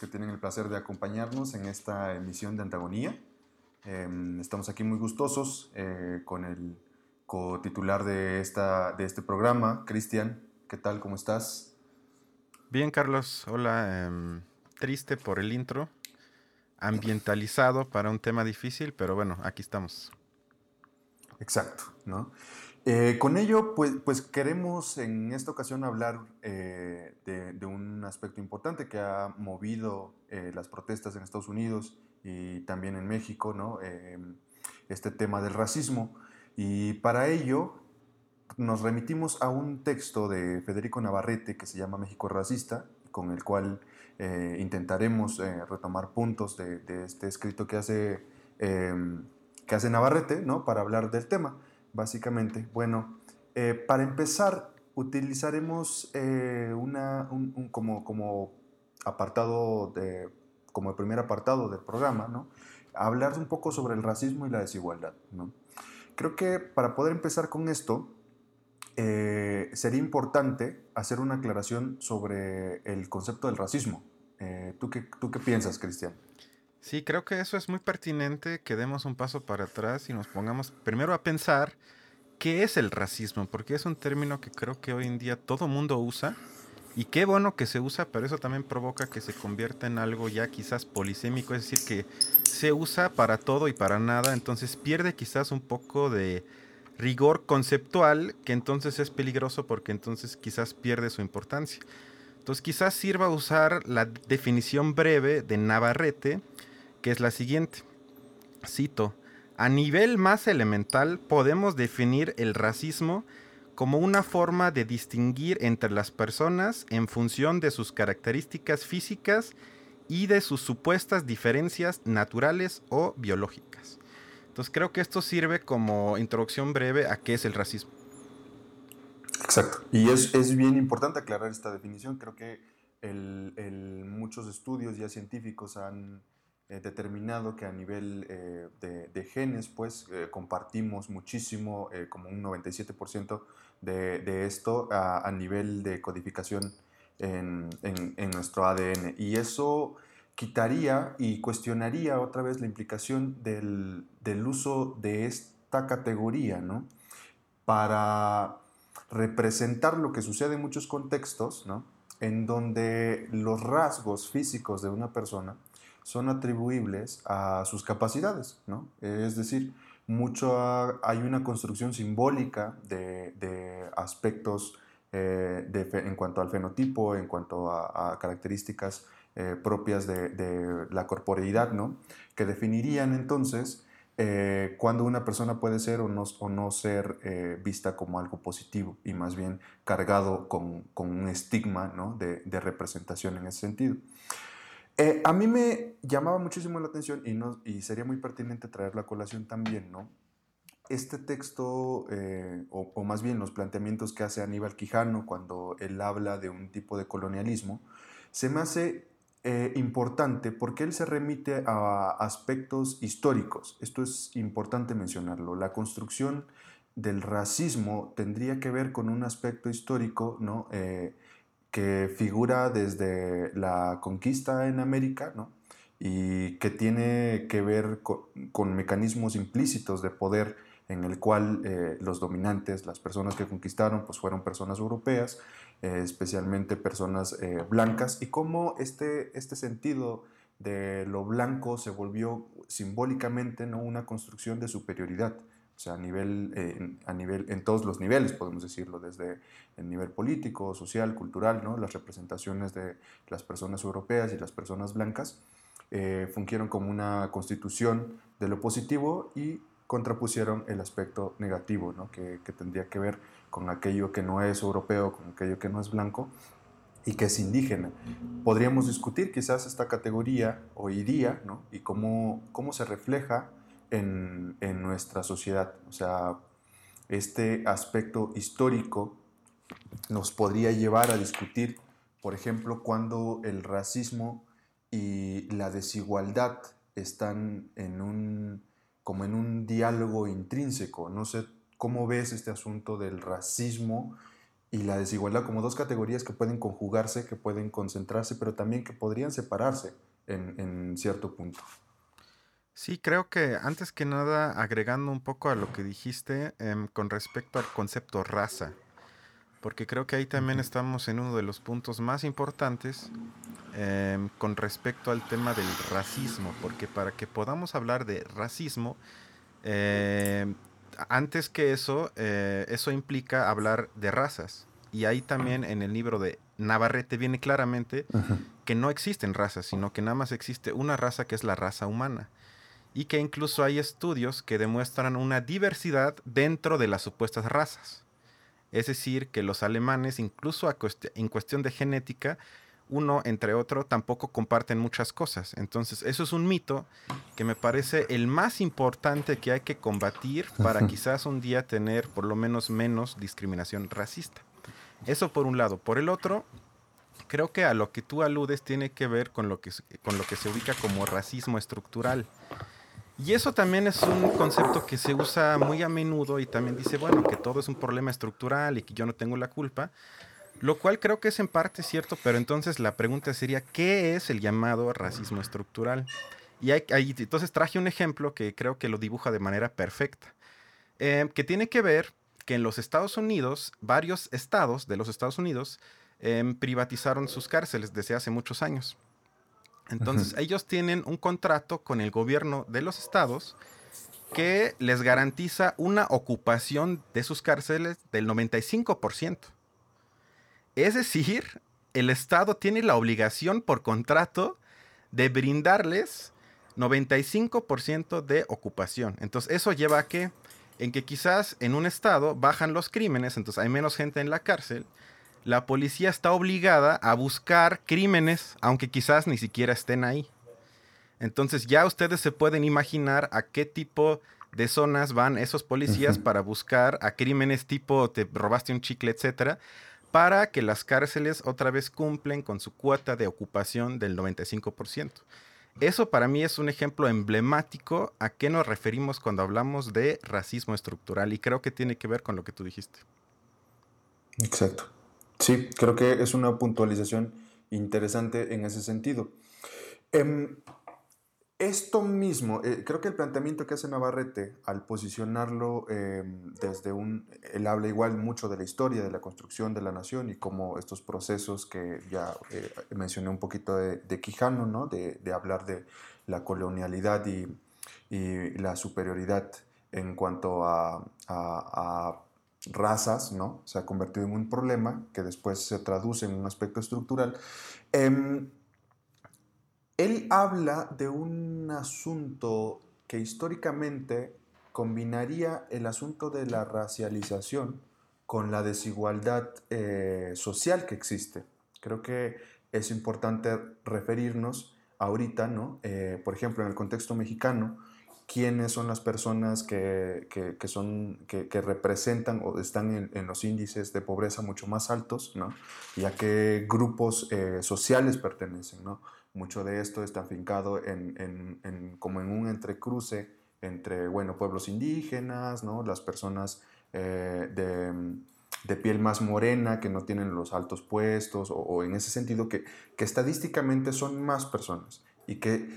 que tienen el placer de acompañarnos en esta emisión de Antagonía. Em, estamos aquí muy gustosos eh, con el cotitular de, esta, de este programa, Cristian. ¿Qué tal? ¿Cómo estás? Bien, Carlos. Hola. Em, triste por el intro. Ambientalizado para un tema difícil, pero bueno, aquí estamos. Exacto, ¿no? Eh, con ello, pues, pues, queremos en esta ocasión hablar eh, de, un aspecto importante que ha movido eh, las protestas en Estados Unidos y también en México, ¿no? este tema del racismo. Y para ello nos remitimos a un texto de Federico Navarrete que se llama México Racista, con el cual intentaremos retomar puntos de, de, este escrito que hace, que hace Navarrete, ¿no? Para hablar del tema básicamente. Bueno, eh, para empezar, utilizaremos eh, una, un, como, como apartado, de, como el primer apartado del programa, ¿no? Hablar un poco sobre el racismo y la desigualdad, ¿no? Creo que para poder empezar con esto, eh, sería importante hacer una aclaración sobre el concepto del racismo. ¿tú, qué, ¿Tú qué piensas, Cristian? Sí, creo que eso es muy pertinente que demos un paso para atrás y nos pongamos primero a pensar qué es el racismo, porque es un término que creo que hoy en día todo mundo usa y qué bueno que se usa, pero eso también provoca que se convierta en algo ya quizás polisémico, es decir, que se usa para todo y para nada, entonces pierde quizás un poco de rigor conceptual, que entonces es peligroso porque entonces quizás pierde su importancia. Entonces quizás sirva usar la definición breve de Navarrete, que es la siguiente. Cito, a nivel más elemental podemos definir el racismo como una forma de distinguir entre las personas en función de sus características físicas y de sus supuestas diferencias naturales o biológicas. Entonces creo que esto sirve como introducción breve a qué es el racismo. Exacto. Y es, es bien importante aclarar esta definición. Creo que muchos estudios ya científicos han eh, determinado que a nivel eh, de, genes, pues eh, compartimos muchísimo, como un 97% de, de, esto a, nivel de codificación en, en, nuestro ADN. Y eso quitaría y cuestionaría otra vez la implicación del, del uso de esta categoría, ¿no? Para representar lo que sucede en muchos contextos, ¿no? En donde los rasgos físicos de una persona son atribuibles a sus capacidades, ¿no? Es decir, mucho hay una construcción simbólica de, aspectos eh, en cuanto al fenotipo, en cuanto a, características eh, propias de, la corporeidad, ¿no? Que definirían entonces eh, cuando una persona puede ser o no, o no ser vista como algo positivo y más bien cargado con, un estigma ¿no? de, de representación en ese sentido. Eh, a mí me llamaba muchísimo la atención y, sería muy pertinente traer la colación también, ¿no? Este texto, eh, o, más bien los planteamientos que hace Aníbal Quijano cuando él habla de un tipo de colonialismo, se me hace eh, importante porque él se remite a aspectos históricos. Esto es importante mencionarlo. La construcción del racismo tendría que ver con un aspecto histórico, ¿no? Que figura desde la conquista en América, ¿no? y que tiene que ver con, mecanismos implícitos de poder en el cual eh, los dominantes, las personas que conquistaron, pues fueron personas europeas, eh, especialmente personas eh, blancas, y cómo este, este sentido de lo blanco se volvió simbólicamente ¿no? una construcción de superioridad. O sea, a nivel, eh, a nivel, en todos los niveles, podemos decirlo, desde el nivel político, social, cultural, ¿no? las representaciones de las personas europeas y las personas blancas eh, fungieron como una constitución de lo positivo y contrapusieron el aspecto negativo, ¿no? que, que tendría que ver con aquello que no es europeo, con aquello que no es blanco y que es indígena. Podríamos discutir quizás esta categoría hoy día ¿no? y cómo, cómo se refleja en, nuestra sociedad. O sea, este aspecto histórico nos podría llevar a discutir, por ejemplo, cuando el racismo y la desigualdad están en un, como en un diálogo intrínseco. No sé cómo ves este asunto del racismo y la desigualdad como dos categorías que pueden conjugarse, que pueden concentrarse, pero también que podrían separarse en cierto punto. Sí, creo que antes que nada, agregando un poco a lo que dijiste em, con respecto al concepto raza, porque creo que ahí también estamos en uno de los puntos más importantes em, con respecto al tema del racismo, porque para que podamos hablar de racismo, em, antes que eso, eh, eso implica hablar de razas. Y ahí también en el libro de Navarrete viene claramente que no existen razas, sino que nada más existe una raza que es la raza humana y que incluso hay estudios que demuestran una diversidad dentro de las supuestas razas. Es decir, que los alemanes, incluso en cuestión de genética, uno entre otro tampoco comparten muchas cosas. Entonces, eso es un mito que me parece el más importante que hay que combatir para quizás un día tener por lo menos menos discriminación racista. Eso por un lado. Por el otro, creo que a lo que tú aludes tiene que ver con lo que, con lo que se ubica como racismo estructural. Y eso también es un concepto que se usa muy a menudo y también dice, bueno, que todo es un problema estructural y que yo no tengo la culpa, lo cual creo que es en parte cierto, pero entonces la pregunta sería, ¿qué es el llamado racismo estructural? Y hay, entonces traje un ejemplo que creo que lo dibuja de manera perfecta, eh, que tiene que ver que en los Estados Unidos, varios estados de los Estados Unidos eh, privatizaron sus cárceles desde hace muchos años. Entonces, ellos tienen un contrato con el gobierno de los estados que les garantiza una ocupación de sus cárceles del 95%. Es decir, el Estado tiene la obligación por contrato de brindarles 95% de ocupación. Entonces, eso lleva a que, en que quizás en un estado bajan los crímenes, entonces hay menos gente en la cárcel, la policía está obligada a buscar crímenes, aunque quizás ni siquiera estén ahí. Entonces ya ustedes se pueden imaginar a qué tipo de zonas van esos policías para buscar a crímenes tipo te robaste un chicle, etcétera, para que las cárceles otra vez cumplen con su cuota de ocupación del 95%. Eso para mí es un ejemplo emblemático a qué nos referimos cuando hablamos de racismo estructural y creo que tiene que ver con lo que tú dijiste. Exacto. Sí, creo que es una puntualización interesante en ese sentido. Em, esto mismo, eh, creo que el planteamiento que hace Navarrete al posicionarlo em, desde un, él habla igual mucho de la historia, de la construcción de la nación y como estos procesos que ya eh, mencioné un poquito de, Quijano, ¿no? de, hablar de la colonialidad y, la superioridad en cuanto a razas, ¿no? Se ha convertido en un problema que después se traduce en un aspecto estructural. Em, él habla de un asunto que históricamente combinaría el asunto de la racialización con la desigualdad eh, social que existe. Creo que es importante referirnos ahorita, ¿no? Eh, por ejemplo, en el contexto mexicano, quiénes son las personas que, que, son, que, que, representan o están en, en, los índices de pobreza mucho más altos, ¿no? y a qué grupos eh, sociales pertenecen. ¿no? Mucho de esto está afincado en, en, en, como en un entrecruce entre bueno, pueblos indígenas, ¿no? las personas eh, de, de, piel más morena que no tienen los altos puestos, o, o en ese sentido que, que estadísticamente son más personas y que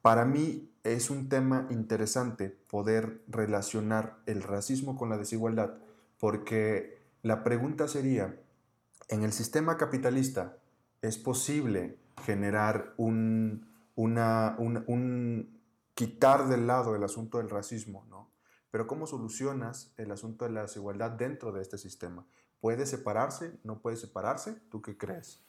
para mí es un tema interesante poder relacionar el racismo con la desigualdad, porque la pregunta sería, ¿en el sistema capitalista es posible generar un, un, quitar del lado el asunto del racismo, ¿no? Pero ¿cómo solucionas el asunto de la desigualdad dentro de este sistema? ¿Puede separarse? ¿No puede separarse? ¿Tú qué crees?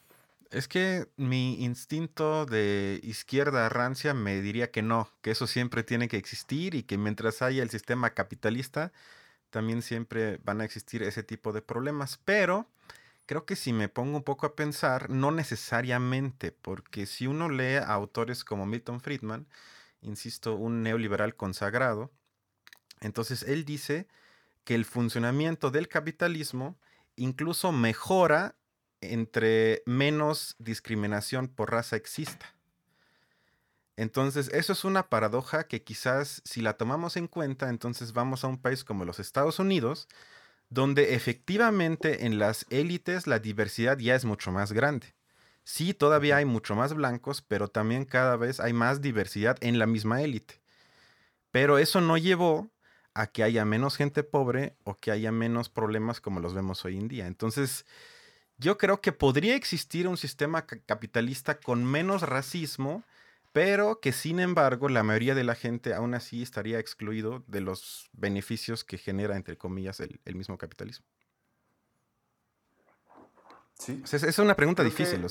Es que mi instinto de izquierda rancia me diría que no, que eso siempre tiene que existir y que mientras haya el sistema capitalista, también siempre van a existir ese tipo de problemas. Pero creo que si me pongo un poco a pensar, no necesariamente, porque si uno lee a autores como Milton Friedman, insisto, un neoliberal consagrado, entonces él dice que el funcionamiento del capitalismo incluso mejora entre menos discriminación por raza exista. Entonces, eso es una paradoja que quizás si la tomamos en cuenta, entonces vamos a un país como los Estados Unidos, donde efectivamente en las élites la diversidad ya es mucho más grande. Sí, todavía hay mucho más blancos, pero también cada vez hay más diversidad en la misma élite. Pero eso no llevó a que haya menos gente pobre o que haya menos problemas como los vemos hoy en día. Entonces, yo creo que podría existir un sistema capitalista con menos racismo, pero que sin embargo la mayoría de la gente aún así estaría excluido de los beneficios que genera, entre comillas, el, mismo capitalismo. Sí. es, una pregunta difícil.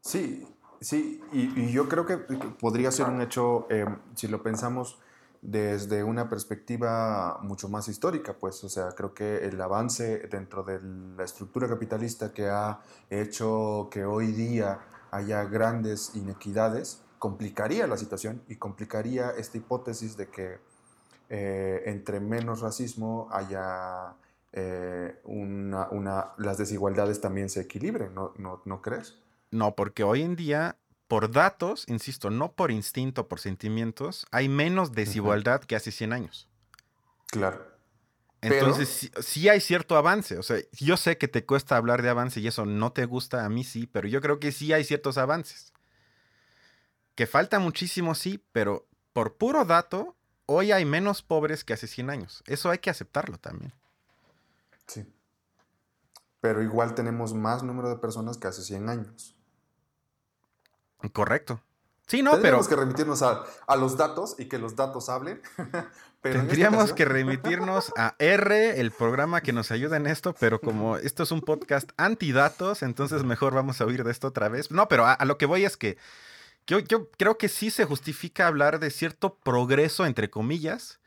Sí, sí, y, yo creo que podría ser un hecho, em, si lo pensamos, desde una perspectiva mucho más histórica, pues, o sea, creo que el avance dentro de la estructura capitalista que ha hecho que hoy día haya grandes inequidades, complicaría la situación y complicaría esta hipótesis de que eh, entre menos racismo haya eh, una, las desigualdades también se equilibren, ¿no, no, ¿no crees? No, porque hoy en día por datos, insisto, no por instinto, por sentimientos, hay menos desigualdad que hace 100 años. Claro. Entonces, sí, hay cierto avance. O sea, yo sé que te cuesta hablar de avance y eso no te gusta, a mí sí, pero yo creo que sí hay ciertos avances. Que falta muchísimo, sí, pero por puro dato, hoy hay menos pobres que hace 100 años. Eso hay que aceptarlo también. Sí. Pero igual tenemos más número de personas que hace 100 años. Correcto. Sí, no, Tendríamos que remitirnos a, los datos y que los datos hablen. Tendríamos que remitirnos a R, el programa que nos ayuda en esto, pero como esto es un podcast antidatos, entonces mejor vamos a oír de esto otra vez. No, pero a, lo que voy es que yo, yo, creo que sí se justifica hablar de cierto progreso, entre comillas,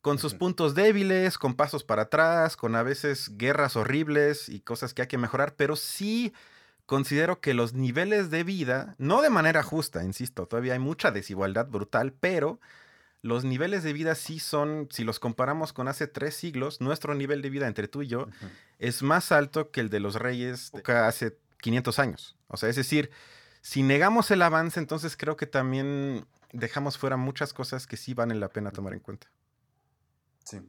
con sus puntos débiles, con pasos para atrás, con a veces guerras horribles y cosas que hay que mejorar, pero sí considero que los niveles de vida, no de manera justa, insisto, todavía hay mucha desigualdad brutal, pero los niveles de vida sí son, si los comparamos con hace tres siglos, nuestro nivel de vida entre tú y yo es más alto que el de los reyes de hace 500 años. O sea, es decir, si negamos el avance, entonces creo que también dejamos fuera muchas cosas que sí valen la pena tomar en cuenta. Sí.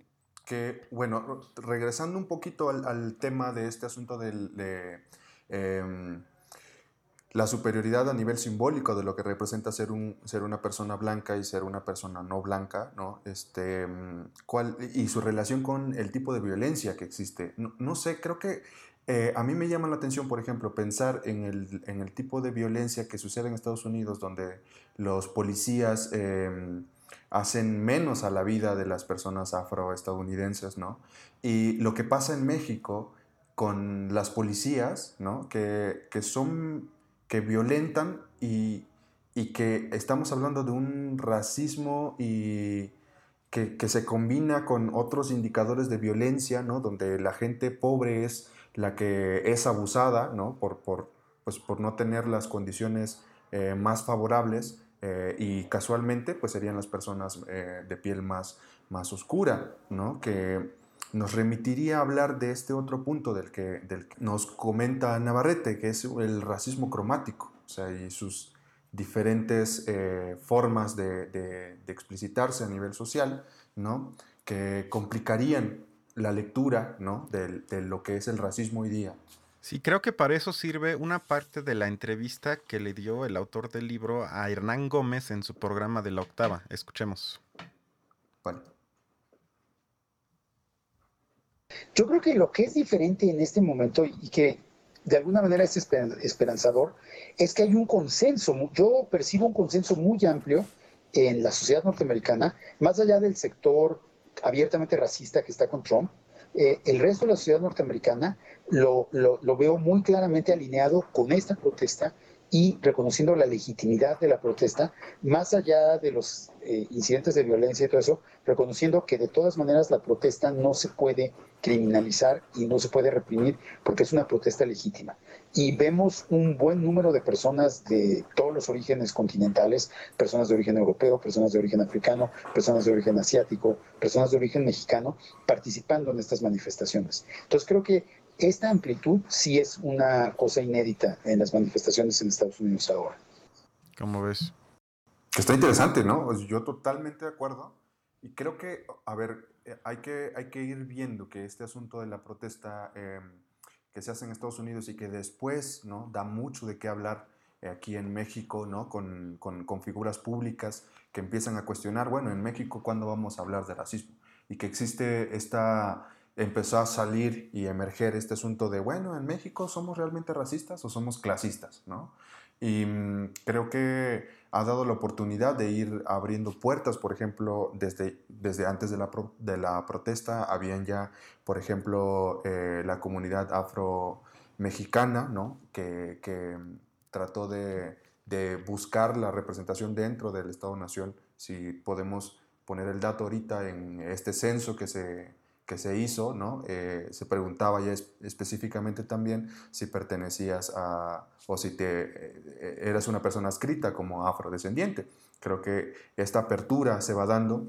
Que, bueno, regresando un poquito al, tema de este asunto del, de Em, la superioridad a nivel simbólico de lo que representa ser, un, ser una persona blanca y ser una persona no blanca, ¿no? Este, em, cuál, y su relación con el tipo de violencia que existe. No, sé, creo que eh, a mí me llama la atención, por ejemplo, pensar en el, en el, tipo de violencia que sucede en Estados Unidos, donde los policías em, hacen menos a la vida de las personas afroestadounidenses, ¿no? Y lo que pasa en México con las policías, ¿no? que, son, que violentan y, que estamos hablando de un racismo y que, se combina con otros indicadores de violencia, ¿no? donde la gente pobre es la que es abusada ¿no? por, por, pues por no tener las condiciones eh, más favorables eh, y casualmente pues serían las personas eh, de piel más, más oscura, ¿no? que nos remitiría a hablar de este otro punto del que, del nos comenta Navarrete, que es el racismo cromático, o sea, y sus diferentes eh, formas de, explicitarse a nivel social, ¿no? que complicarían la lectura ¿no? de, de lo que es el racismo hoy día. Sí, creo que para eso sirve una parte de la entrevista que le dio el autor del libro a Hernán Gómez en su programa de la octava. Escuchemos. Bueno. Yo creo que lo que es diferente en este momento y que de alguna manera es esperanzador es que hay un consenso, yo percibo un consenso muy amplio en la sociedad norteamericana, más allá del sector abiertamente racista que está con Trump, eh, el resto de la sociedad norteamericana lo, lo, lo, veo muy claramente alineado con esta protesta y reconociendo la legitimidad de la protesta, más allá de los eh, incidentes de violencia y todo eso, reconociendo que de todas maneras la protesta no se puede criminalizar y no se puede reprimir porque es una protesta legítima. Y vemos un buen número de personas de todos los orígenes continentales, personas de origen europeo, personas de origen africano, personas de origen asiático, personas de origen mexicano, participando en estas manifestaciones. Entonces creo que esta amplitud sí es una cosa inédita en las manifestaciones en Estados Unidos ahora. ¿Cómo ves? Está interesante, ¿no? Pues yo totalmente de acuerdo. Y creo que, a ver, eh, hay que, hay que ir viendo que este asunto de la protesta em, que se hace en Estados Unidos y que después, ¿no? Da mucho de qué hablar eh, aquí en México, ¿no? Con, con, con, figuras públicas que empiezan a cuestionar, bueno, en México, ¿cuándo vamos a hablar de racismo? Y que existe esta empezó a salir y emerger este asunto de, bueno, en México somos realmente racistas o somos clasistas, ¿no? Y mm, creo que ha dado la oportunidad de ir abriendo puertas, por ejemplo, desde, desde antes de la, de la protesta, habían ya, por ejemplo, eh, la comunidad afro-mexicana, ¿no? Que, que trató de, de, buscar la representación dentro del Estado-Nación, si podemos poner el dato ahorita en este censo que se que se hizo, ¿no? Eh, se preguntaba ya específicamente también si pertenecías a, o si te, eh, eras una persona escrita como afrodescendiente. Creo que esta apertura se va dando.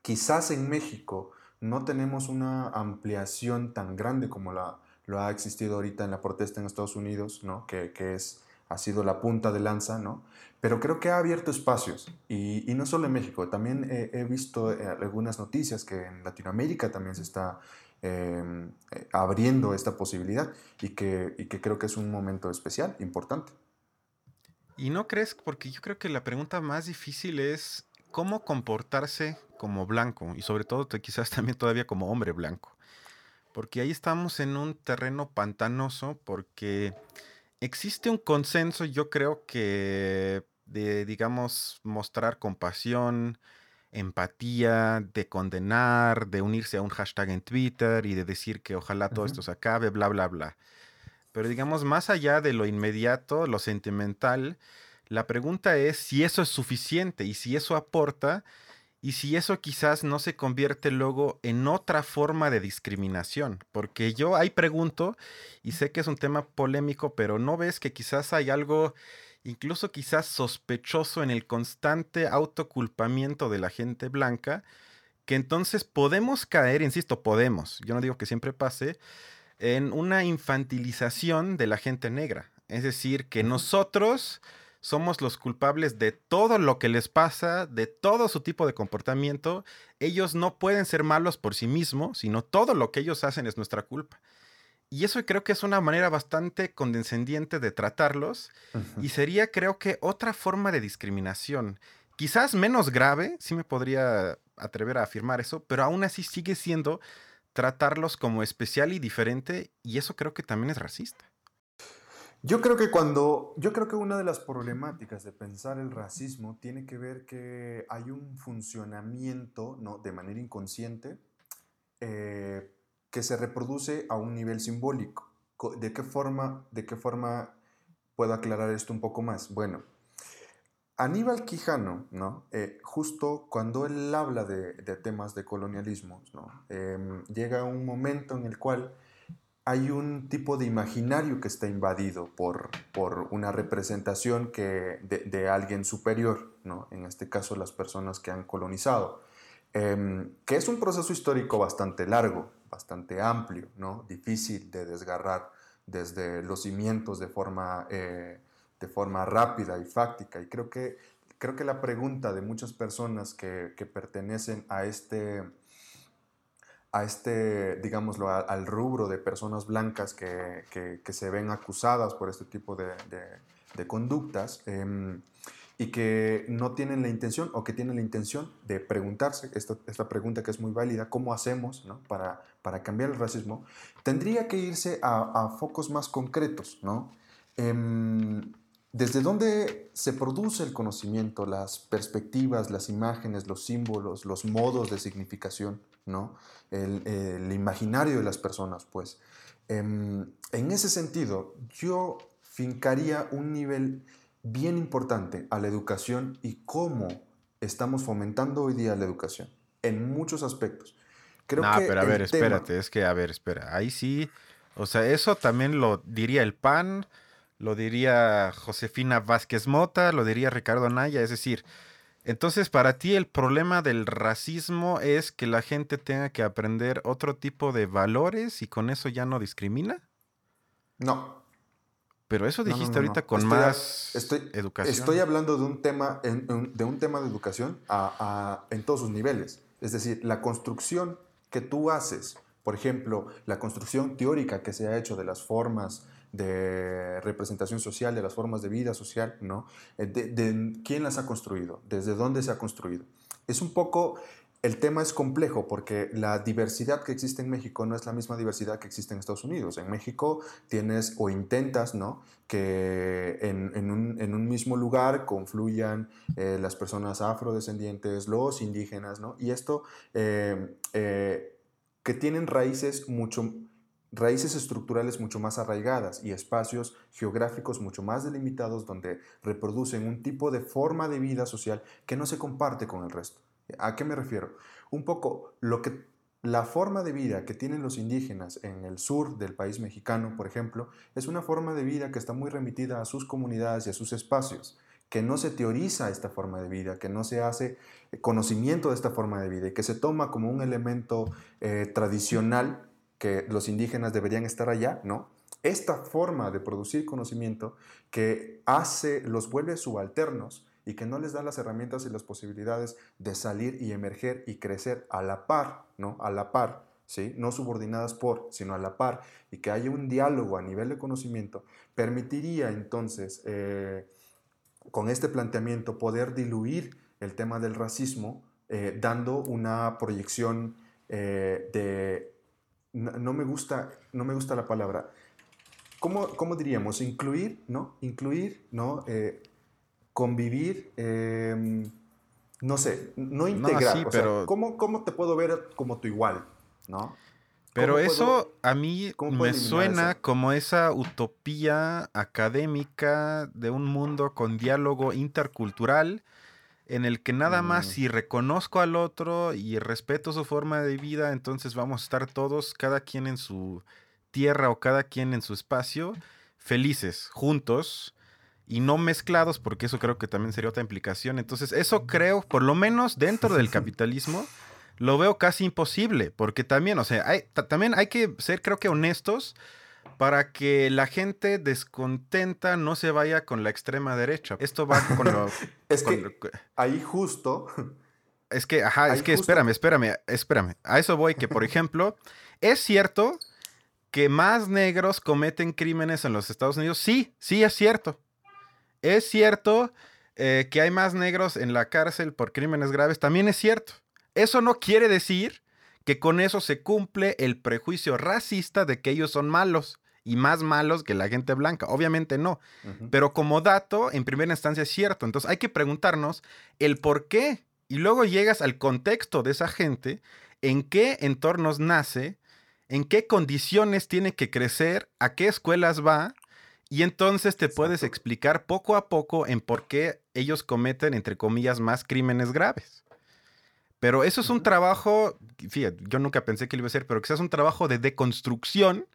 Quizás en México no tenemos una ampliación tan grande como la, lo ha existido ahorita en la protesta en Estados Unidos, ¿no? que, que es, ha sido la punta de lanza, ¿no? pero creo que ha abierto espacios y, no solo en México, también he, visto eh, algunas noticias que en Latinoamérica también se está em, eh, abriendo esta posibilidad y que, y que creo que es un momento especial, importante. ¿Y no crees? Porque yo creo que la pregunta más difícil es cómo comportarse como blanco y sobre todo quizás también todavía como hombre blanco. Porque ahí estamos en un terreno pantanoso porque existe un consenso, yo creo que de, digamos, mostrar compasión, empatía, de condenar, de unirse a un hashtag en Twitter y de decir que ojalá todo esto se acabe, bla, bla, bla. Pero digamos, más allá de lo inmediato, lo sentimental, la pregunta es si eso es suficiente y si eso aporta y si eso quizás no se convierte luego en otra forma de discriminación. Porque yo ahí pregunto, y sé que es un tema polémico, pero ¿no ves que quizás hay algo incluso quizás sospechoso en el constante autoculpamiento de la gente blanca, que entonces podemos caer, insisto, podemos, yo no digo que siempre pase, en una infantilización de la gente negra. Es decir, que nosotros somos los culpables de todo lo que les pasa, de todo su tipo de comportamiento. Ellos no pueden ser malos por sí mismos, sino todo lo que ellos hacen es nuestra culpa. Y eso creo que es una manera bastante condescendiente de tratarlos. Y sería, creo que, otra forma de discriminación. Quizás menos grave, sí me podría atrever a afirmar eso, pero aún así sigue siendo tratarlos como especial y diferente. Y eso creo que también es racista. Yo creo que cuando, yo creo que una de las problemáticas de pensar el racismo tiene que ver que hay un funcionamiento, ¿no? De manera inconsciente, eh, que se reproduce a un nivel simbólico. ¿De qué forma, de qué forma puedo aclarar esto un poco más? Bueno, Aníbal Quijano, ¿no? Eh, justo cuando él habla de, temas de colonialismo, ¿no? Em, llega un momento en el cual hay un tipo de imaginario que está invadido por, por una representación que, de, de, alguien superior, ¿no? en este caso las personas que han colonizado, em, que es un proceso histórico bastante largo bastante amplio, ¿no? difícil de desgarrar desde los cimientos de forma, eh, de forma rápida y fáctica. Y creo que, creo que la pregunta de muchas personas que, que pertenecen a este, a este, digámoslo, al rubro de personas blancas que, que, se ven acusadas por este tipo de, de, conductas, eh, y que no tienen la intención o que tienen la intención de preguntarse esta, esta pregunta que es muy válida, ¿cómo hacemos ¿no? para, para cambiar el racismo? Tendría que irse a, a focos más concretos, ¿no? Em, desde dónde se produce el conocimiento, las perspectivas, las imágenes, los símbolos, los modos de significación, ¿no? el, imaginario de las personas, pues. Em, en ese sentido, yo fincaría un nivel bien importante a la educación y cómo estamos fomentando hoy día la educación, en muchos aspectos. Creo no, pero a ver, espérate, es que, a ver, espera, ahí sí, o sea, eso también lo diría el PAN, lo diría Josefina Vázquez Mota, lo diría Ricardo Anaya, es decir, entonces para ti el problema del racismo es que la gente tenga que aprender otro tipo de valores y con eso ya no discrimina? No. Pero eso dijiste ahorita con más estoy, educación. Estoy hablando de un tema, de un tema de educación en todos sus niveles. Es decir, la construcción que tú haces, por ejemplo, la construcción teórica que se ha hecho de las formas de representación social, de las formas de vida social, ¿no? Eh, de, quién las ha construido, desde dónde se ha construido. Es un poco, el tema es complejo porque la diversidad que existe en México no es la misma diversidad que existe en Estados Unidos. En México tienes o intentas, ¿no? Que en, un, mismo lugar confluyan eh, las personas afrodescendientes, los indígenas, ¿no? Y esto eh, que tienen raíces mucho raíces estructurales mucho más arraigadas y espacios geográficos mucho más delimitados donde reproducen un tipo de forma de vida social que no se comparte con el resto. ¿A qué me refiero? Un poco lo que la forma de vida que tienen los indígenas en el sur del país mexicano, por ejemplo, es una forma de vida que está muy remitida a sus comunidades y a sus espacios, que no se teoriza esta forma de vida, que no se hace conocimiento de esta forma de vida y que se toma como un elemento eh, tradicional que los indígenas deberían estar allá, ¿no? Esta forma de producir conocimiento que hace, los vuelve subalternos y que no les da las herramientas y las posibilidades de salir y emerger y crecer a la par, ¿no? A la par, ¿sí? No subordinadas por, sino a la par, y que haya un diálogo a nivel de conocimiento, permitiría entonces, eh, con este planteamiento, poder diluir el tema del racismo, eh, dando una proyección eh, de no, me gusta, no me gusta la palabra. ¿Cómo, cómo diríamos? Incluir, ¿no? Incluir, ¿no? Eh, convivir, em, no sé, no integrar. pero... ¿cómo, ¿cómo, te puedo ver como tu igual, ¿no? Pero eso a mí me suena como esa utopía académica de un mundo con diálogo intercultural en el que nada más mm. si reconozco al otro y respeto su forma de vida, entonces vamos a estar todos, cada quien en su tierra o cada quien en su espacio, felices, juntos y no mezclados, porque eso creo que también sería otra implicación. Entonces, eso creo, por lo menos dentro del capitalismo, lo veo casi imposible, porque también, o sea, hay, también hay que ser, creo que, honestos para que la gente descontenta no se vaya con la extrema derecha. Esto va con lo... es que ahí justo... Es que, ajá, es que espérame, espérame, espérame. A eso voy, que por ejemplo, es cierto que más negros cometen crímenes en los Estados Unidos. Sí, sí, es cierto. Es cierto eh, que hay más negros en la cárcel por crímenes graves. También es cierto. Eso no quiere decir que con eso se cumple el prejuicio racista de que ellos son malos y más malos que la gente blanca. Obviamente no. Pero como dato, en primera instancia es cierto. Entonces hay que preguntarnos el por qué. Y luego llegas al contexto de esa gente, en qué entornos nace, en qué condiciones tiene que crecer, a qué escuelas va. Y entonces te puedes explicar poco a poco en por qué ellos cometen, entre comillas, más crímenes graves. Pero eso es un trabajo, fíjate, yo nunca pensé que lo iba a hacer, pero quizás un trabajo de deconstrucción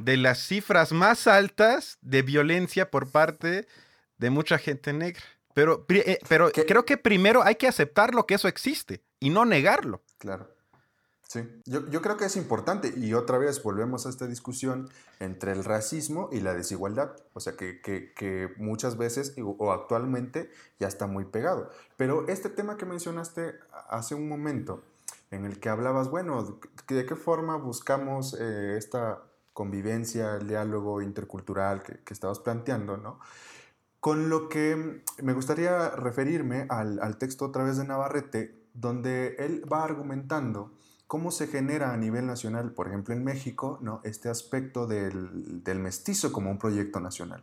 de las cifras más altas de violencia por parte de mucha gente negra. Pero, eh, pero creo que primero hay que aceptar lo que eso existe y no negarlo. Claro. Sí, yo, yo, creo que es importante y otra vez volvemos a esta discusión entre el racismo y la desigualdad, o sea que, que, que, muchas veces o actualmente ya está muy pegado. Pero este tema que mencionaste hace un momento, en el que hablabas, bueno, ¿de qué forma buscamos eh, esta convivencia, el diálogo intercultural que, que estabas planteando, ¿no? Con lo que me gustaría referirme al, al texto otra vez de Navarrete, donde él va argumentando cómo se genera a nivel nacional, por ejemplo en México, ¿no? este aspecto del, del, mestizo como un proyecto nacional.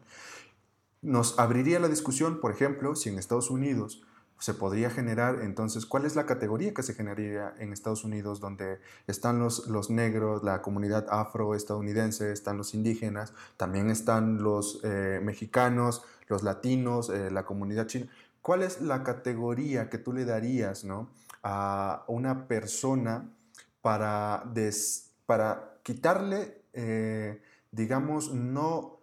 nos abriría la discusión, por ejemplo, si en Estados Unidos se podría generar, entonces, ¿cuál es la categoría que se generaría en Estados Unidos donde están los, los negros, la comunidad afroestadounidense, están los indígenas, también están los eh, mexicanos, los latinos, eh, la comunidad china? ¿Cuál es la categoría que tú le darías ¿no? a una persona para, para quitarle, eh, digamos, no...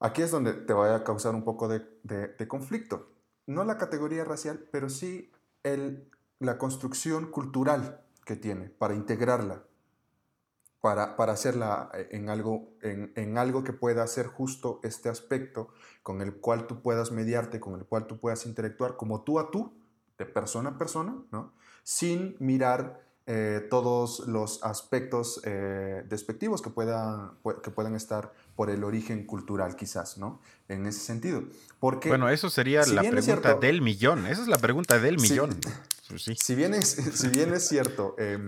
Aquí es donde te va a causar un poco de, de conflicto no la categoría racial, pero sí el, la construcción cultural que tiene para integrarla, para, para hacerla eh, en algo, en, algo que pueda ser justo este aspecto con el cual tú puedas mediarte, con el cual tú puedas interactuar como tú a tú, de persona a persona, ¿no? sin mirar eh, todos los aspectos eh, despectivos que, pueda, que puedan estar por el origen cultural, quizás, ¿no? En ese sentido. Porque, bueno, eso sería la pregunta del millón. Esa es la pregunta del millón. Sí. Si, bien es, si bien es cierto, em,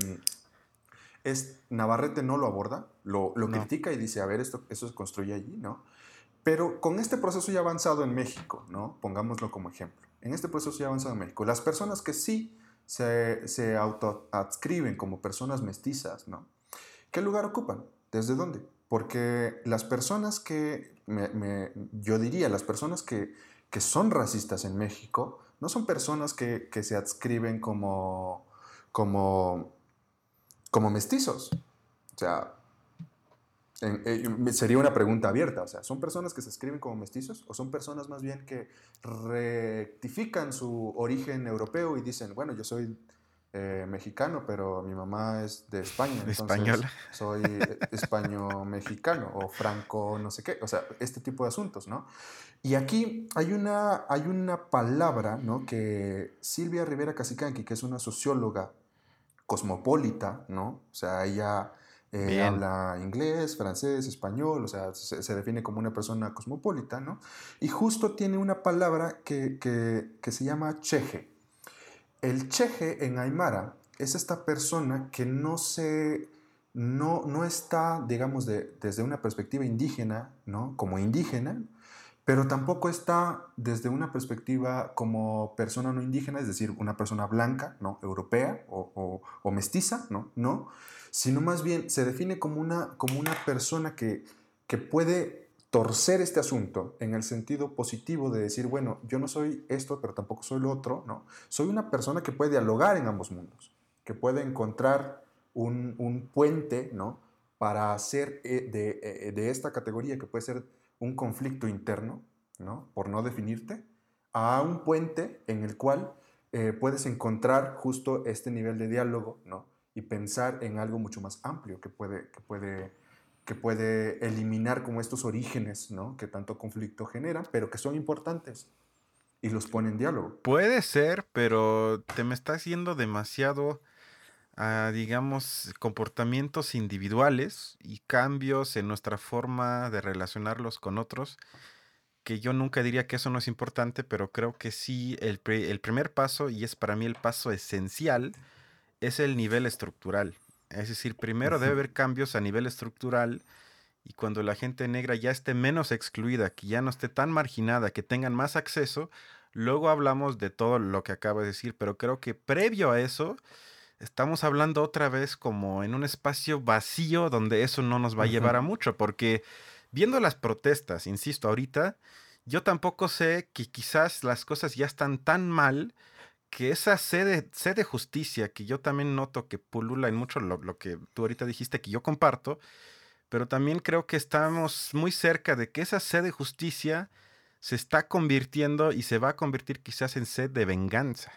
es, Navarrete no lo aborda, lo, lo critica y dice, a ver, esto, eso se construye allí, ¿no? Pero con este proceso ya avanzado en México, ¿no? Pongámoslo como ejemplo. En este proceso ya avanzado en México, las personas que sí se, se autoadscriben como personas mestizas, ¿no? ¿Qué lugar ocupan? ¿Desde dónde? Porque las personas que, yo diría, las personas que, son racistas en México, no son personas que, se adscriben como, como, como mestizos. O sea, eh, sería una pregunta abierta, o sea, ¿son personas que se escriben como mestizos o son personas más bien que rectifican su origen europeo y dicen, bueno, yo soy eh, mexicano, pero mi mamá es de España, entonces soy español-mexicano o franco, no sé qué, o sea, este tipo de asuntos, ¿no? Y aquí hay una, hay una palabra, ¿no? Que Silvia Rivera Casicanqui, que es una socióloga cosmopolita, ¿no? O sea, ella eh, habla inglés, francés, español, o sea, se, define como una persona cosmopolita, ¿no? Y justo tiene una palabra que, que, se llama cheje. El cheje en Aymara es esta persona que no se... No, no está, digamos, de, desde una perspectiva indígena, ¿no? Como indígena, pero tampoco está desde una perspectiva como persona no indígena, es decir, una persona blanca, ¿no? Europea o, o, o mestiza, ¿no? No, sino más bien se define como una, como una persona que, que puede torcer este asunto en el sentido positivo de decir, bueno, yo no soy esto, pero tampoco soy lo otro, ¿no? Soy una persona que puede dialogar en ambos mundos, que puede encontrar un, puente, ¿no? Para hacer eh, de, eh, de, esta categoría, que puede ser un conflicto interno, ¿no? Por no definirte, a un puente en el cual eh, puedes encontrar justo este nivel de diálogo, ¿no? Y pensar en algo mucho más amplio que puede, que puede, que puede eliminar como estos orígenes ¿no? que tanto conflicto generan, pero que son importantes y los pone en diálogo. Puede ser, pero te me está haciendo demasiado a, digamos, comportamientos individuales y cambios en nuestra forma de relacionarlos con otros, que yo nunca diría que eso no es importante, pero creo que sí, el, el primer paso, y es para mí el paso esencial, es el nivel estructural. Es decir, primero debe haber cambios a nivel estructural y cuando la gente negra ya esté menos excluida, que ya no esté tan marginada, que tengan más acceso, luego hablamos de todo lo que acabo de decir, pero creo que previo a eso, estamos hablando otra vez como en un espacio vacío donde eso no nos va a llevar a mucho, porque viendo las protestas, insisto, ahorita, yo tampoco sé que quizás las cosas ya están tan mal que esa sede, de justicia que yo también noto que pulula en mucho lo, lo, que tú ahorita dijiste que yo comparto, pero también creo que estamos muy cerca de que esa sed de justicia se está convirtiendo y se va a convertir quizás en sed de venganza.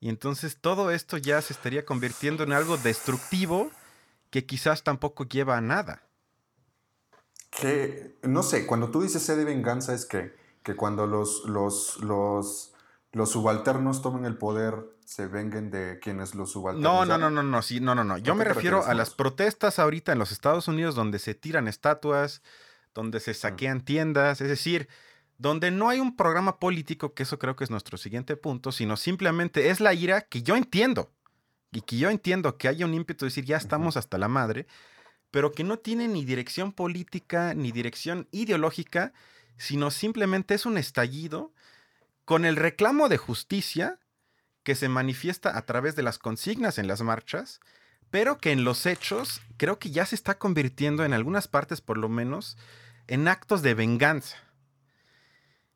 Y entonces todo esto ya se estaría convirtiendo en algo destructivo que quizás tampoco lleva a nada. Que, no sé, cuando tú dices sed de venganza es que, que cuando los, los, los los subalternos tomen el poder, se vengan de quienes los subalternos. No, no, no, no, no, sí, no, no, no. Yo me refiero a las protestas ahorita en los Estados Unidos donde se tiran estatuas, donde se mm. saquean tiendas, es decir, donde no hay un programa político, que eso creo que es nuestro siguiente punto, sino simplemente es la ira que yo entiendo. Y que yo entiendo que haya un ímpetu de decir, ya estamos hasta la madre, pero que no tiene ni dirección política ni dirección ideológica sino simplemente es un estallido con el reclamo de justicia que se manifiesta a través de las consignas en las marchas, pero que en los hechos creo que ya se está convirtiendo en algunas partes por lo menos en actos de venganza.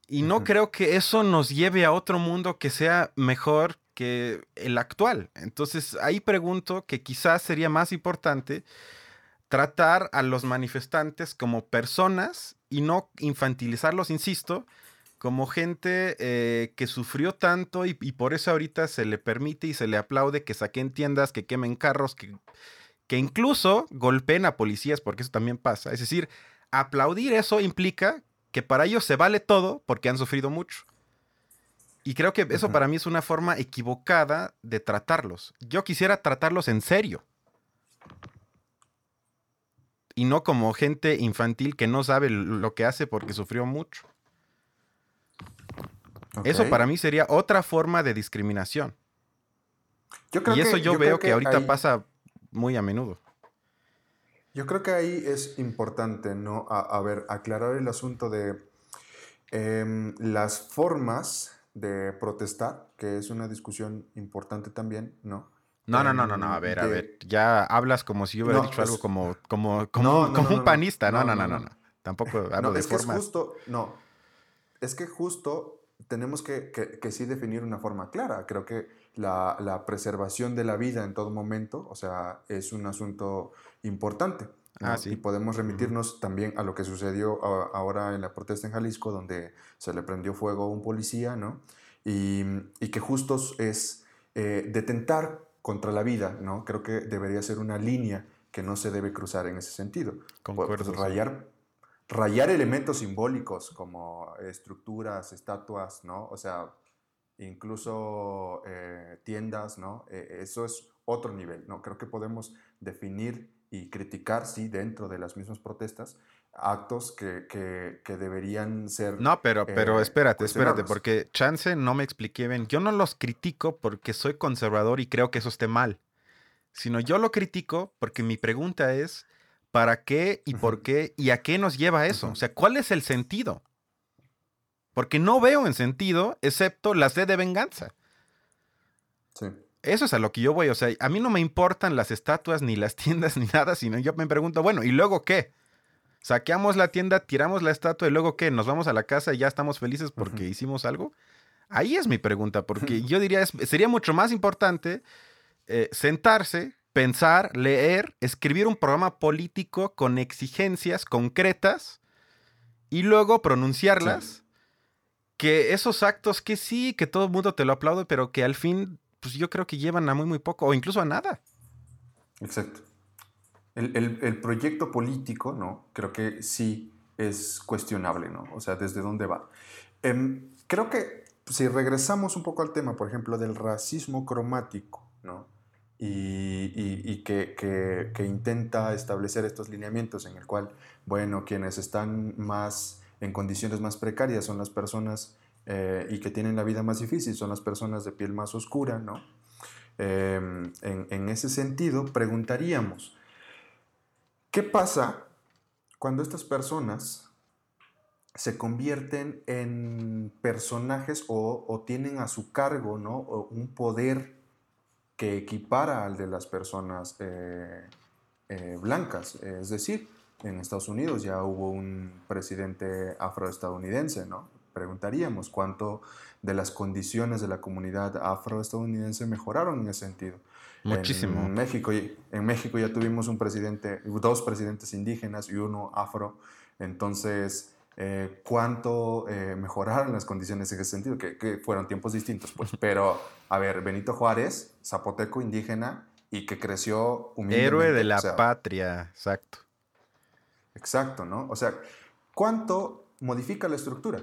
Y no creo que eso nos lleve a otro mundo que sea mejor que el actual. Entonces ahí pregunto que quizás sería más importante tratar a los manifestantes como personas y no infantilizarlos, insisto, como gente eh, que sufrió tanto y, por eso ahorita se le permite y se le aplaude que saquen tiendas, que quemen carros, que, que incluso golpeen a policías, porque eso también pasa. Es decir, aplaudir eso implica que para ellos se vale todo porque han sufrido mucho. Y creo que eso para mí es una forma equivocada de tratarlos. Yo quisiera tratarlos en serio. Y no como gente infantil que no sabe lo que hace porque sufrió mucho. Eso para mí sería otra forma de discriminación. y eso yo, veo que, ahorita pasa muy a menudo. Yo creo que ahí es importante, ¿no? A, ver, aclarar el asunto de em, las formas de protestar, que es una discusión importante también, ¿no? No, no, no, no, no, a ver, a ver, ya hablas como si yo hubiera dicho algo como, como, como, un panista, no, no, no, no, no, tampoco hablo de es formas. Que es justo, no, es que justo tenemos que, que, sí definir una forma clara. Creo que la, la, preservación de la vida en todo momento, o sea, es un asunto importante. Ah, sí. Y podemos remitirnos también a lo que sucedió ahora en la protesta en Jalisco, donde se le prendió fuego a un policía, ¿no? Y, y que justo es eh, detentar contra la vida, ¿no? Creo que debería ser una línea que no se debe cruzar en ese sentido. Concuerdo. Pues, rayar rayar elementos simbólicos como estructuras, estatuas, ¿no? O sea, incluso eh, tiendas, ¿no? Eh, eso es otro nivel, ¿no? Creo que podemos definir y criticar, sí, dentro de las mismas protestas, actos que, que, deberían ser... No, pero, pero eh, espérate, espérate, porque chance no me expliqué bien. Yo no los critico porque soy conservador y creo que eso esté mal, sino yo lo critico porque mi pregunta es ¿Para qué y por qué y a qué nos lleva eso? O sea, ¿cuál es el sentido? Porque no veo en sentido, excepto la sed de venganza. Sí. Eso es a lo que yo voy. O sea, a mí no me importan las estatuas, ni las tiendas, ni nada, sino yo me pregunto, bueno, ¿y luego qué? Saqueamos la tienda, tiramos la estatua y luego qué? ¿Nos vamos a la casa y ya estamos felices porque hicimos algo? Ahí es mi pregunta, porque yo diría, sería mucho más importante eh, sentarse, pensar, leer, escribir un programa político con exigencias concretas y luego pronunciarlas. Que esos actos que sí, que todo el mundo te lo aplaude, pero que al fin, pues yo creo que llevan a muy, muy poco o incluso a nada. Exacto. El, proyecto político, ¿no? Creo que sí es cuestionable, ¿no? O sea, ¿desde dónde va? Em, creo que si regresamos un poco al tema, por ejemplo, del racismo cromático, ¿no? Y, que, intenta establecer estos lineamientos en el cual, bueno, quienes están más en condiciones más precarias son las personas eh, y que tienen la vida más difícil, son las personas de piel más oscura, ¿no? Em, en, ese sentido, preguntaríamos, ¿qué pasa cuando estas personas se convierten en personajes o, tienen a su cargo ¿no? un poder que equipara al de las personas eh, eh, blancas. Es decir, en Estados Unidos ya hubo un presidente afroestadounidense, ¿no? Preguntaríamos cuánto de las condiciones de la comunidad afroestadounidense mejoraron en ese sentido. Muchísimo. En México, en México ya tuvimos un presidente, dos presidentes indígenas y uno afro. Entonces, eh, cuánto eh, mejoraron las condiciones en ese sentido, que, fueron tiempos distintos, pues. Pero, a ver, Benito Juárez, zapoteco indígena y que creció humildemente. Héroe de la patria, exacto. Exacto, ¿no? O sea, ¿cuánto modifica la estructura?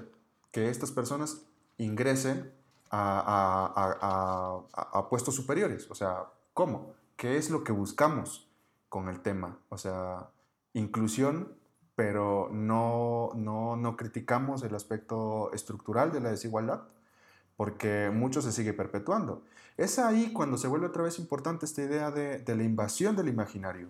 Que estas personas ingresen a, a puestos superiores. O sea, ¿cómo? ¿Qué es lo que buscamos con el tema? O sea, inclusión pero no, no, no criticamos el aspecto estructural de la desigualdad, porque mucho se sigue perpetuando. Es ahí cuando se vuelve otra vez importante esta idea de, de la invasión del imaginario.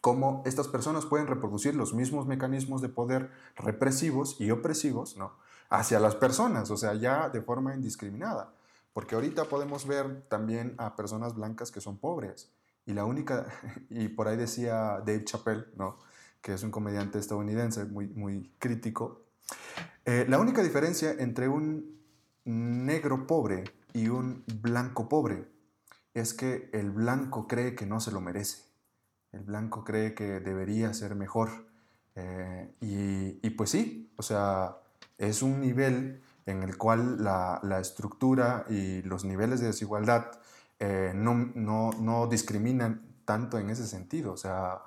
cómo estas personas pueden reproducir los mismos mecanismos de poder represivos y opresivos ¿no? hacia las personas, o sea, ya de forma indiscriminada. Porque ahorita podemos ver también a personas blancas que son pobres. Y la única, y por ahí decía Dave Chappelle, ¿no? Que es un comediante estadounidense muy, muy crítico, eh, la única diferencia entre un negro pobre y un blanco pobre es que el blanco cree que no se lo merece. El blanco cree que debería ser mejor. Eh, y, pues sí, o sea, es un nivel en el cual la, estructura y los niveles de desigualdad eh, no, no, discriminan tanto en ese sentido. O sea,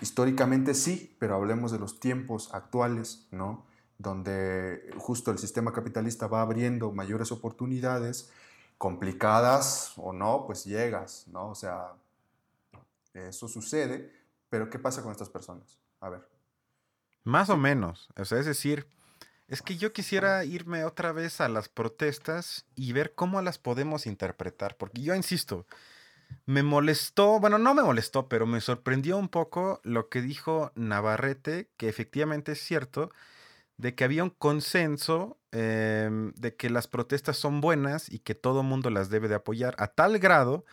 históricamente sí, pero hablemos de los tiempos actuales, ¿no? Donde justo el sistema capitalista va abriendo mayores oportunidades, complicadas o no, pues llegas, ¿no? O sea, eso sucede, pero ¿qué pasa con estas personas? A ver. Más o menos, o sea, es decir, es que yo quisiera irme otra vez a las protestas y ver cómo las podemos interpretar, porque yo insisto, me molestó, bueno, no me molestó, pero me sorprendió un poco lo que dijo Navarrete, que efectivamente es cierto, de que había un consenso em, de que las protestas son buenas y que todo mundo las debe de apoyar, a tal grado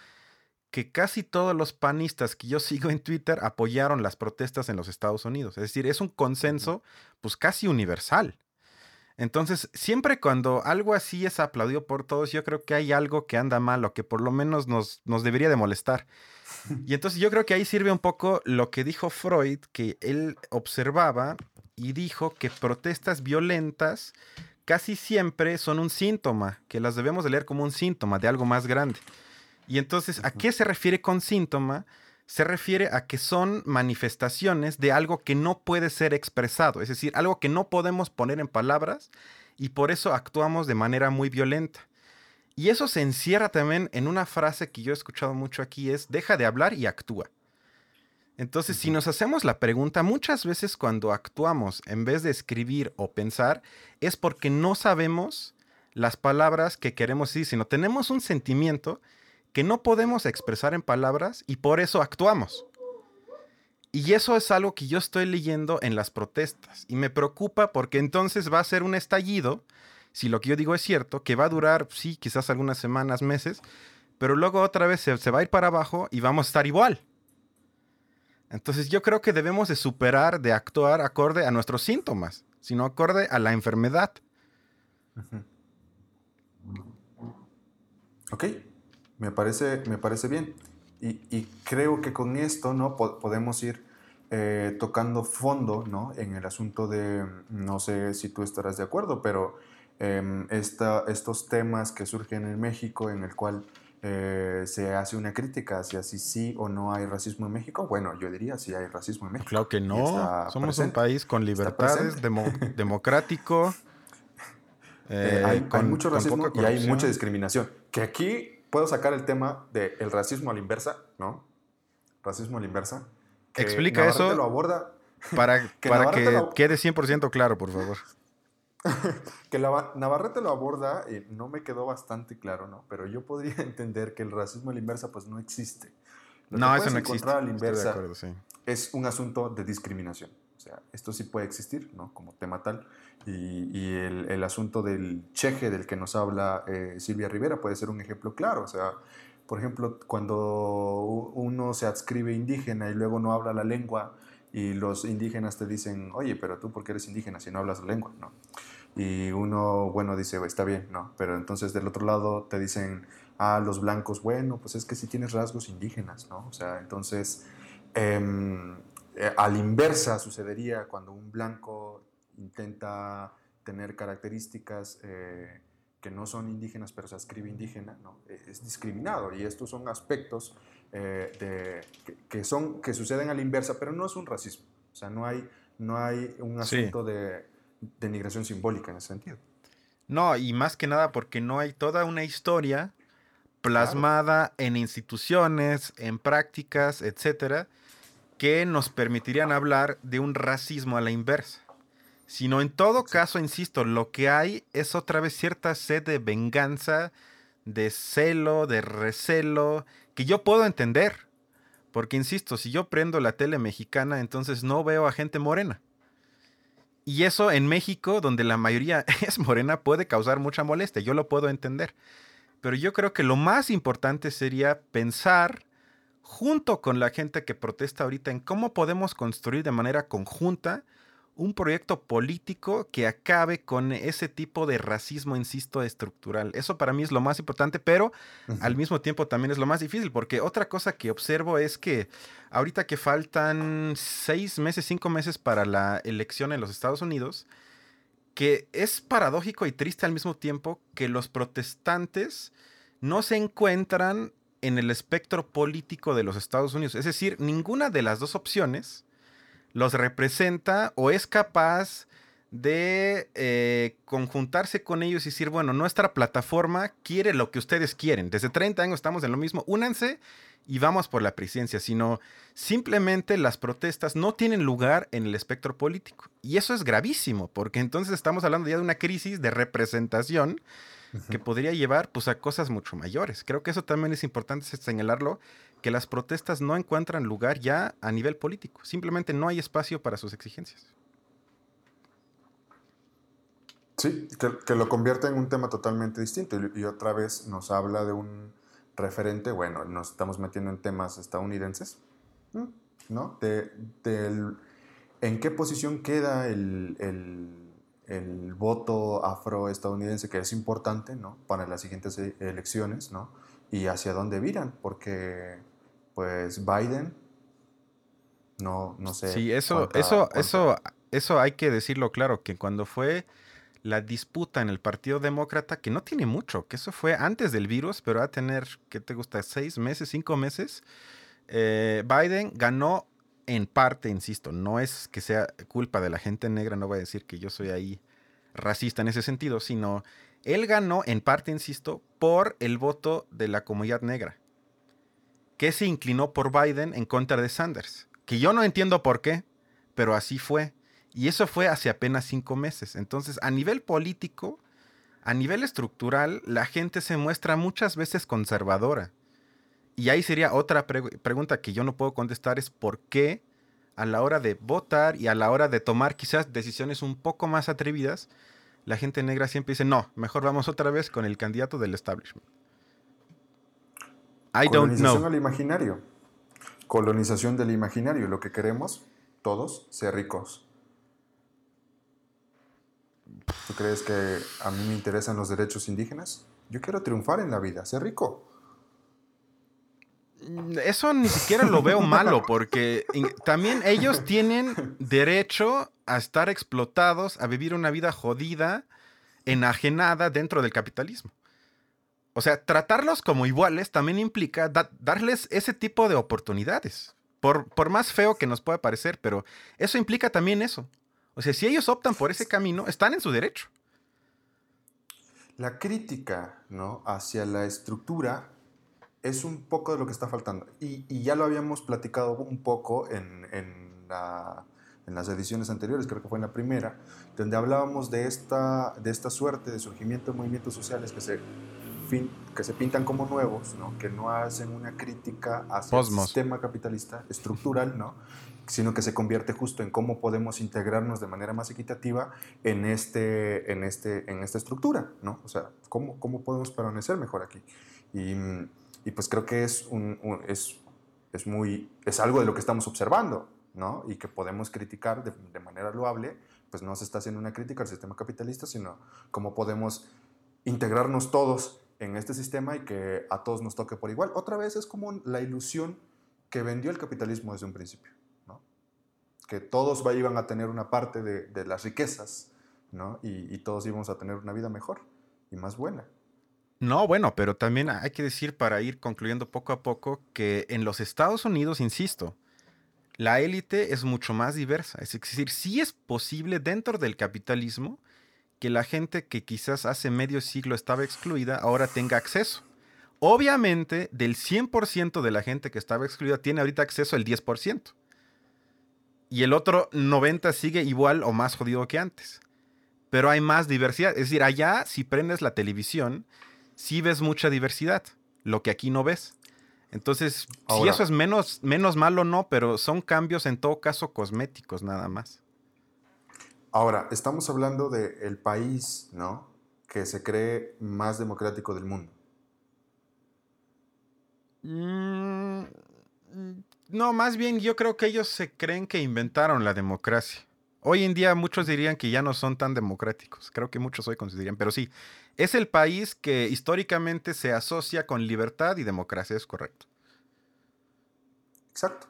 que casi todos los panistas que yo sigo en Twitter apoyaron las protestas en los Estados Unidos. Es decir, es un consenso pues casi universal. Entonces, siempre cuando algo así es aplaudido por todos, yo creo que hay algo que anda mal o que por lo menos nos, nos debería de molestar. Y entonces yo creo que ahí sirve un poco lo que dijo Freud, que él observaba y dijo que protestas violentas casi siempre son un síntoma, que las debemos de leer como un síntoma de algo más grande. Y entonces, ¿a qué se refiere con síntoma? Se refiere a que son manifestaciones de algo que no puede ser expresado, es decir, algo que no podemos poner en palabras y por eso actuamos de manera muy violenta. Y eso se encierra también en una frase que yo he escuchado mucho aquí, es deja de hablar y actúa. Entonces, si nos hacemos la pregunta, muchas veces cuando actuamos en vez de escribir o pensar, es porque no sabemos las palabras que queremos decir, sino tenemos un sentimiento que no podemos expresar en palabras y por eso actuamos. Y eso es algo que yo estoy leyendo en las protestas y me preocupa porque entonces va a ser un estallido, si lo que yo digo es cierto, que va a durar, sí, quizás algunas semanas, meses, pero luego otra vez se, va a ir para abajo y vamos a estar igual. Entonces yo creo que debemos de superar, de actuar acorde a nuestros síntomas, sino acorde a la enfermedad. Ok, me parece, me parece bien. Y, creo que con esto ¿no? podemos ir eh, tocando fondo ¿no? en el asunto de, no sé si tú estarás de acuerdo, pero em, esta, estos temas que surgen en México en el cual eh, se hace una crítica hacia si sí o no hay racismo en México. Bueno, yo diría si hay racismo en México. Claro que no. Somos un país con libertades, democrático. Eh, hay, hay, mucho racismo y hay mucha discriminación. Que aquí puedo sacar el tema del racismo a la inversa, ¿no? Racismo a la inversa. Explica eso. lo aborda. Para que, para que quede 100% claro, por favor. que la, Navarrete lo aborda y no me quedó bastante claro, ¿no? Pero yo podría entender que el racismo a la inversa pues no existe. no, eso no existe. A la inversa es un asunto de discriminación. Esto sí puede existir, ¿no? Como tema tal. Y, el, asunto del cheje del que nos habla eh, Silvia Rivera puede ser un ejemplo claro. O sea, por ejemplo, cuando uno se adscribe indígena y luego no habla la lengua y los indígenas te dicen, oye, pero tú por qué eres indígena si no hablas la lengua, ¿no? Y uno, bueno, dice, está bien, ¿no? Pero entonces del otro lado te dicen, ah, los blancos, bueno, pues es que sí tienes rasgos indígenas, ¿no? O sea, entonces, em, eh, a la inversa sucedería cuando un blanco intenta tener características eh, que no son indígenas, pero se escribe indígena, ¿no? E, es discriminado. Y estos son aspectos eh, de, que, son, que suceden a la inversa, pero no es un racismo. O sea, no hay, no hay un asunto de denigración simbólica en ese sentido. No, y más que nada porque no hay toda una historia plasmada en instituciones, en prácticas, etcétera, que nos permitirían hablar de un racismo a la inversa sino en todo caso, insisto, lo que hay es otra vez cierta sed de venganza, de celo, de recelo, que yo puedo entender, Porque, insisto, si yo prendo la tele mexicana, entonces no veo a gente morena. Y eso en México, donde la mayoría es morena, puede causar mucha molestia. Yo lo puedo entender. Pero yo creo que lo más importante sería pensar junto con la gente que protesta ahorita en cómo podemos construir de manera conjunta un proyecto político que acabe con ese tipo de racismo, insisto, estructural. Eso para mí es lo más importante, pero al mismo tiempo también es lo más difícil, porque otra cosa que observo es que ahorita que faltan seis meses, cinco meses para la elección en los Estados Unidos, que es paradójico y triste al mismo tiempo que los protestantes no se encuentran en el espectro político de los Estados Unidos. Es decir, ninguna de las dos opciones los representa o es capaz de eh, conjuntarse con ellos y decir, bueno, nuestra plataforma quiere lo que ustedes quieren. Desde 30 años estamos en lo mismo, únanse y vamos por la presidencia, sino simplemente las protestas no tienen lugar en el espectro político. Y eso es gravísimo, porque entonces estamos hablando ya de una crisis de representación que podría llevar pues, a cosas mucho mayores. Creo que eso también es importante señalarlo que las protestas no encuentran lugar ya a nivel político. Simplemente no hay espacio para sus exigencias. Sí, que, lo convierte en un tema totalmente distinto. Y, otra vez nos habla de un referente, bueno, nos estamos metiendo en temas estadounidenses, ¿no? De, ¿En qué posición queda el, el voto afroestadounidense, que es importante, ¿no? Para las siguientes e, elecciones, ¿no? Y hacia dónde viran, porque pues Biden, no, no sé. Sí, eso, eso, eso, eso hay que decirlo claro, que cuando fue la disputa en el Partido Demócrata, que no tiene mucho, que eso fue antes del virus, pero va a tener, ¿qué te gusta? ¿Seis meses, cinco meses? Eh, Biden ganó en parte, insisto, no es que sea culpa de la gente negra, no voy a decir que yo soy ahí racista en ese sentido, sino él ganó en parte, insisto, por el voto de la comunidad negra que se inclinó por Biden en contra de Sanders. Que yo no entiendo por qué, pero así fue. Y eso fue hace apenas cinco meses. Entonces, a nivel político, a nivel estructural, la gente se muestra muchas veces conservadora. Y ahí sería otra pregunta que yo no puedo contestar, es por qué a la hora de votar y a la hora de tomar quizás decisiones un poco más atrevidas, la gente negra siempre dice, no, mejor vamos otra vez con el candidato del establishment. Colonización al imaginario. Colonización del imaginario. Lo que queremos, todos, ser ricos. ¿Tú crees que a mí me interesan los derechos indígenas? Yo quiero triunfar en la vida, ser rico. Mm, eso ni siquiera lo veo malo, porque también ellos tienen derecho a estar explotados, a vivir una vida jodida, enajenada dentro del capitalismo. O sea, tratarlos como iguales también implica darles ese tipo de oportunidades. Por, por, más feo que nos pueda parecer, pero eso implica también eso. O sea, si ellos optan por ese camino, están en su derecho. La crítica ¿no? hacia la estructura es un poco de lo que está faltando. Y, ya lo habíamos platicado un poco en, en, en, las ediciones anteriores, creo que fue en la primera, donde hablábamos de esta, de esta suerte de surgimiento de movimientos sociales que se que se pintan como nuevos, ¿no? que no hacen una crítica hacia el sistema capitalista estructural, ¿no? sino que se convierte justo en cómo podemos integrarnos de manera más equitativa en, este, en, este, en esta estructura, ¿no? O sea, cómo, cómo podemos permanecer mejor aquí. Y, y pues creo que es, un, es, es, muy, es algo de lo que estamos observando, ¿no? Y que podemos criticar de, manera loable, pues no se está haciendo una crítica al sistema capitalista, sino cómo podemos integrarnos todos en este sistema y que a todos nos toque por igual. Otra vez es como la ilusión que vendió el capitalismo desde un principio, ¿no? que todos iban a tener una parte de, las riquezas ¿no? y, todos íbamos a tener una vida mejor y más buena. No, bueno, pero también hay que decir para ir concluyendo poco a poco que en los Estados Unidos, insisto, la élite es mucho más diversa. Es decir, sí es posible dentro del capitalismo que la gente que quizás hace medio siglo estaba excluida ahora tenga acceso. Obviamente, del 100% de la gente que estaba excluida tiene ahorita acceso al 10%. Y el otro 90% sigue igual o más jodido que antes. Pero hay más diversidad. Es decir, allá si prendes la televisión, sí ves mucha diversidad, lo que aquí no ves. Entonces, si eso es menos, menos malo, no, pero son cambios en todo caso cosméticos nada más. Ahora, estamos hablando del país, ¿no? Que se cree más democrático del mundo. Mm, no, más bien yo creo que ellos se creen que inventaron la democracia. Hoy en día muchos dirían que ya no son tan democráticos. Creo que muchos hoy considerarían, pero sí, es el país que históricamente se asocia con libertad y democracia, es correcto. Exacto.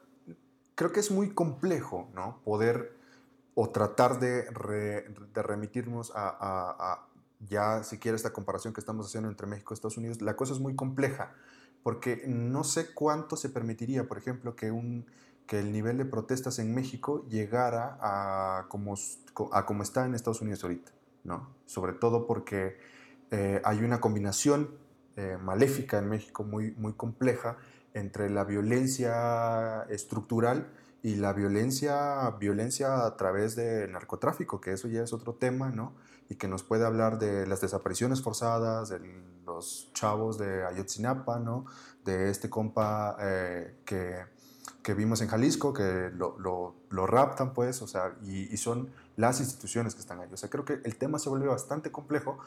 Creo que es muy complejo, ¿no? Poder o tratar de, remitirnos a, ya siquiera esta comparación que estamos haciendo entre México y Estados Unidos. La cosa es muy compleja porque no sé cuánto se permitiría, por ejemplo, que, un, que el nivel de protestas en México llegara a como, a como está en Estados Unidos ahorita, ¿no? Sobre todo porque eh, hay una combinación eh, maléfica en México muy, muy compleja entre la violencia estructural y la violencia, violencia a través del narcotráfico, que eso ya es otro tema, ¿no? Y que nos puede hablar de las desapariciones forzadas, de los chavos de Ayotzinapa, ¿no? De este compa eh, que, que, vimos en Jalisco, que lo, lo, lo raptan, pues, o sea, y, y, son las instituciones que están ahí. O sea, creo que el tema se vuelve bastante complejo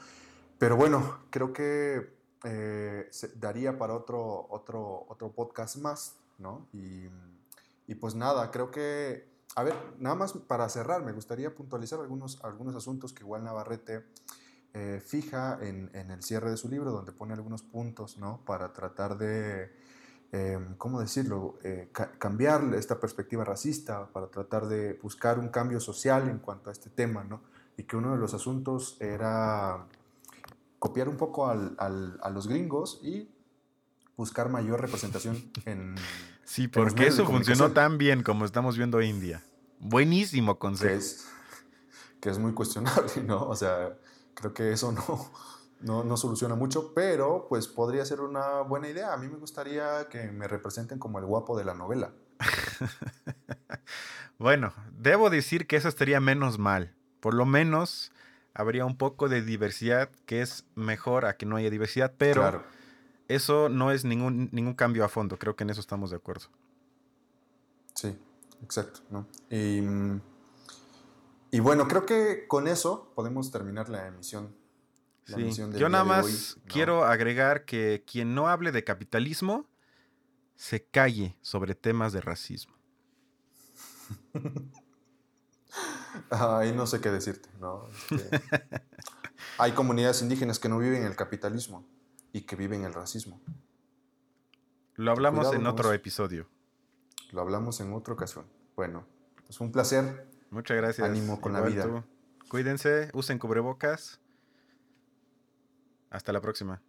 pero bueno, creo que eh, daría para otro, otro, otro podcast más, ¿no? Y, y, pues nada, creo que, a ver, nada más para cerrar, me gustaría puntualizar algunos, algunos asuntos que igual Navarrete eh, fija en, en, el cierre de su libro, donde pone algunos puntos, ¿no? Para tratar de, em, ¿cómo decirlo?, eh, cambiar esta perspectiva racista, para tratar de buscar un cambio social en cuanto a este tema, ¿no? Y que uno de los asuntos era copiar un poco a los gringos y buscar mayor representación en... Sí, porque eso funcionó tan bien como estamos viendo día. Buenísimo consejo. Que es, que es muy cuestionable, ¿no? O sea, creo que eso no, no, soluciona mucho, pero pues podría ser una buena idea. A mí me gustaría que me representen como el guapo de la novela. bueno, debo decir que eso estaría menos mal. Por lo menos habría un poco de diversidad, que es mejor a que no haya diversidad, pero eso no es ningún, ningún cambio a fondo, creo que en eso estamos de acuerdo. Sí, exacto. Y, bueno, creo que con eso podemos terminar la emisión. Sí. Yo nada más quiero agregar que quien no hable de capitalismo se calle sobre temas de racismo. Ahí no sé qué decirte, este, hay comunidades indígenas que no viven el capitalismo y que viven el racismo. Lo hablamos en otro episodio. Lo hablamos en otra ocasión. Bueno, es pues un placer. Muchas gracias. Ánimo con la vida. Cuídense, usen cubrebocas. Hasta la próxima.